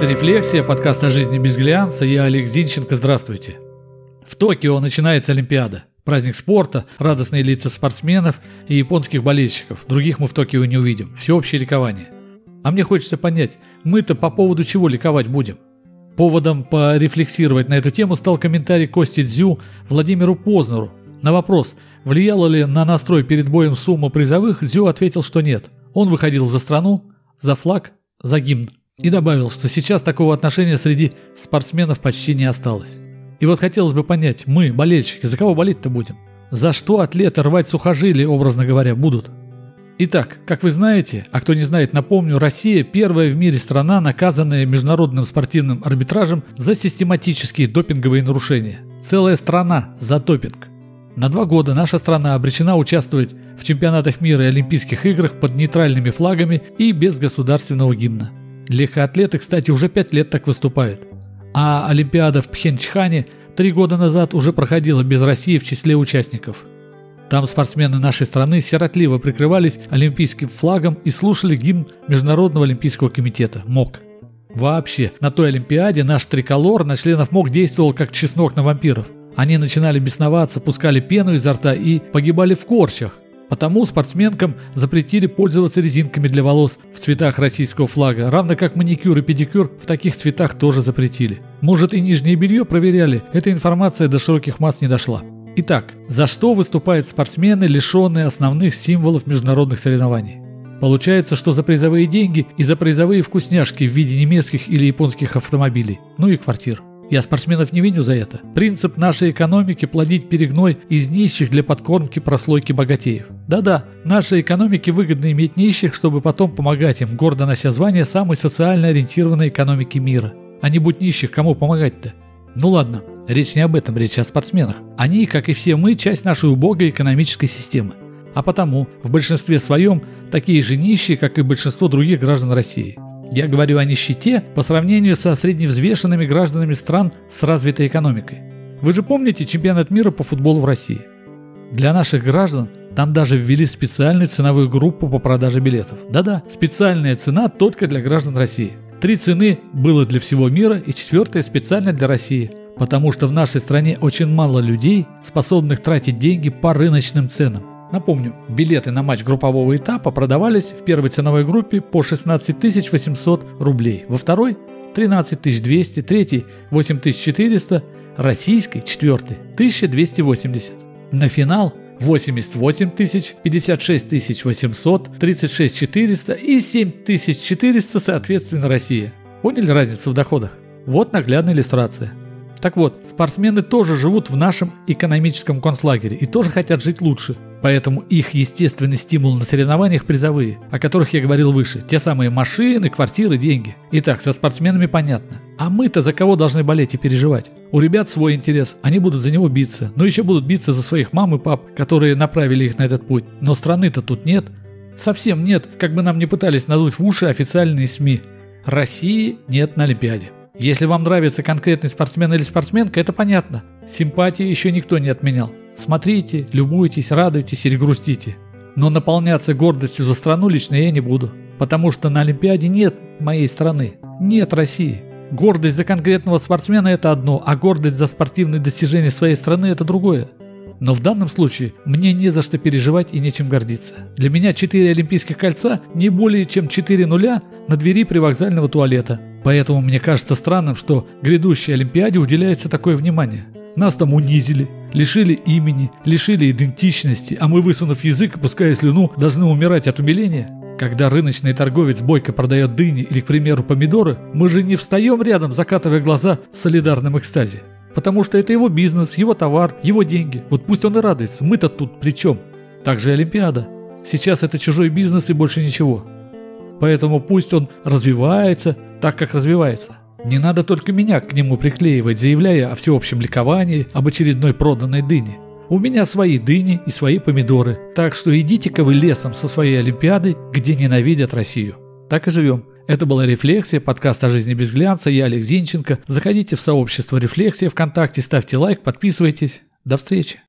Это «Рефлексия», подкаст о жизни без глянца. Я Олег Зинченко, здравствуйте. В Токио начинается Олимпиада. Праздник спорта, радостные лица спортсменов и японских болельщиков. Других мы в Токио не увидим. Всеобщее ликование. А мне хочется понять, мы-то по поводу чего ликовать будем? Поводом порефлексировать на эту тему стал комментарий Кости Дзю Владимиру Познеру. На вопрос, влияла ли на настрой перед боем сумма призовых, Дзю ответил, что нет. Он выходил за страну, за флаг, за гимн. И добавил, что сейчас такого отношения среди спортсменов почти не осталось. И вот хотелось бы понять, мы, болельщики, за кого болеть-то будем? За что атлеты рвать сухожилия, образно говоря, будут? Итак, как вы знаете, а кто не знает, напомню, Россия первая в мире страна, наказанная международным спортивным арбитражем за систематические допинговые нарушения. Целая страна за допинг. На два года наша страна обречена участвовать в чемпионатах мира и Олимпийских играх под нейтральными флагами и без государственного гимна. Легкоатлеты, кстати, уже пять лет так выступают. А Олимпиада в Пхенчхане три года назад уже проходила без России в числе участников. Там спортсмены нашей страны сиротливо прикрывались олимпийским флагом и слушали гимн Международного олимпийского комитета МОК. Вообще, на той Олимпиаде наш триколор на членов МОК действовал как чеснок на вампиров. Они начинали бесноваться, пускали пену изо рта и погибали в корчах. Потому спортсменкам запретили пользоваться резинками для волос в цветах российского флага, равно как маникюр и педикюр в таких цветах тоже запретили. Может и нижнее белье проверяли, эта информация до широких масс не дошла. Итак, за что выступают спортсмены, лишенные основных символов международных соревнований? Получается, что за призовые деньги и за призовые вкусняшки в виде немецких или японских автомобилей, ну и квартир. Я спортсменов не виню за это. Принцип нашей экономики – плодить перегной из нищих для подкормки прослойки богатеев. Да-да, нашей экономике выгодно иметь нищих, чтобы потом помогать им, гордо нося звание самой социально ориентированной экономики мира. А не будь нищих, кому помогать-то? Ну ладно, речь не об этом, речь о спортсменах. Они, как и все мы, часть нашей убогой экономической системы. А потому, в большинстве своем, такие же нищие, как и большинство других граждан России – я говорю о нищете по сравнению со средневзвешенными гражданами стран с развитой экономикой. Вы же помните чемпионат мира по футболу в России? Для наших граждан там даже ввели специальную ценовую группу по продаже билетов. Да-да, специальная цена только для граждан России. Три цены было для всего мира и четвертая специально для России. Потому что в нашей стране очень мало людей, способных тратить деньги по рыночным ценам. Напомню, билеты на матч группового этапа продавались в первой ценовой группе по 16 800 рублей, во второй – 13 200, третий – 8400, российской – четвертый – 1280. На финал – 88 тысяч, 56 тысяч 800, 36 400 и 7 400 соответственно Россия. Поняли разницу в доходах? Вот наглядная иллюстрация. Так вот, спортсмены тоже живут в нашем экономическом концлагере и тоже хотят жить лучше – Поэтому их естественный стимул на соревнованиях призовые, о которых я говорил выше. Те самые машины, квартиры, деньги. Итак, со спортсменами понятно. А мы-то за кого должны болеть и переживать? У ребят свой интерес, они будут за него биться. Но еще будут биться за своих мам и пап, которые направили их на этот путь. Но страны-то тут нет. Совсем нет, как бы нам не пытались надуть в уши официальные СМИ. России нет на Олимпиаде. Если вам нравится конкретный спортсмен или спортсменка, это понятно. Симпатии еще никто не отменял. Смотрите, любуйтесь, радуйтесь или грустите. Но наполняться гордостью за страну лично я не буду. Потому что на Олимпиаде нет моей страны. Нет России. Гордость за конкретного спортсмена это одно, а гордость за спортивные достижения своей страны это другое. Но в данном случае мне не за что переживать и нечем гордиться. Для меня 4 олимпийских кольца не более чем 4 нуля на двери привокзального туалета. Поэтому мне кажется странным, что грядущей Олимпиаде уделяется такое внимание. Нас там унизили, лишили имени, лишили идентичности, а мы, высунув язык пуская слюну, должны умирать от умиления? Когда рыночный торговец бойко продает дыни или, к примеру, помидоры, мы же не встаем рядом, закатывая глаза в солидарном экстазе. Потому что это его бизнес, его товар, его деньги. Вот пусть он и радуется, мы-то тут при чем? Также Олимпиада. Сейчас это чужой бизнес и больше ничего. Поэтому пусть он развивается так, как развивается. Не надо только меня к нему приклеивать, заявляя о всеобщем ликовании об очередной проданной дыне. У меня свои дыни и свои помидоры, так что идите-ка вы лесом со своей Олимпиадой, где ненавидят Россию. Так и живем. Это была «Рефлексия», подкаст о жизни без глянца, я Олег Зинченко. Заходите в сообщество «Рефлексия» ВКонтакте, ставьте лайк, подписывайтесь. До встречи.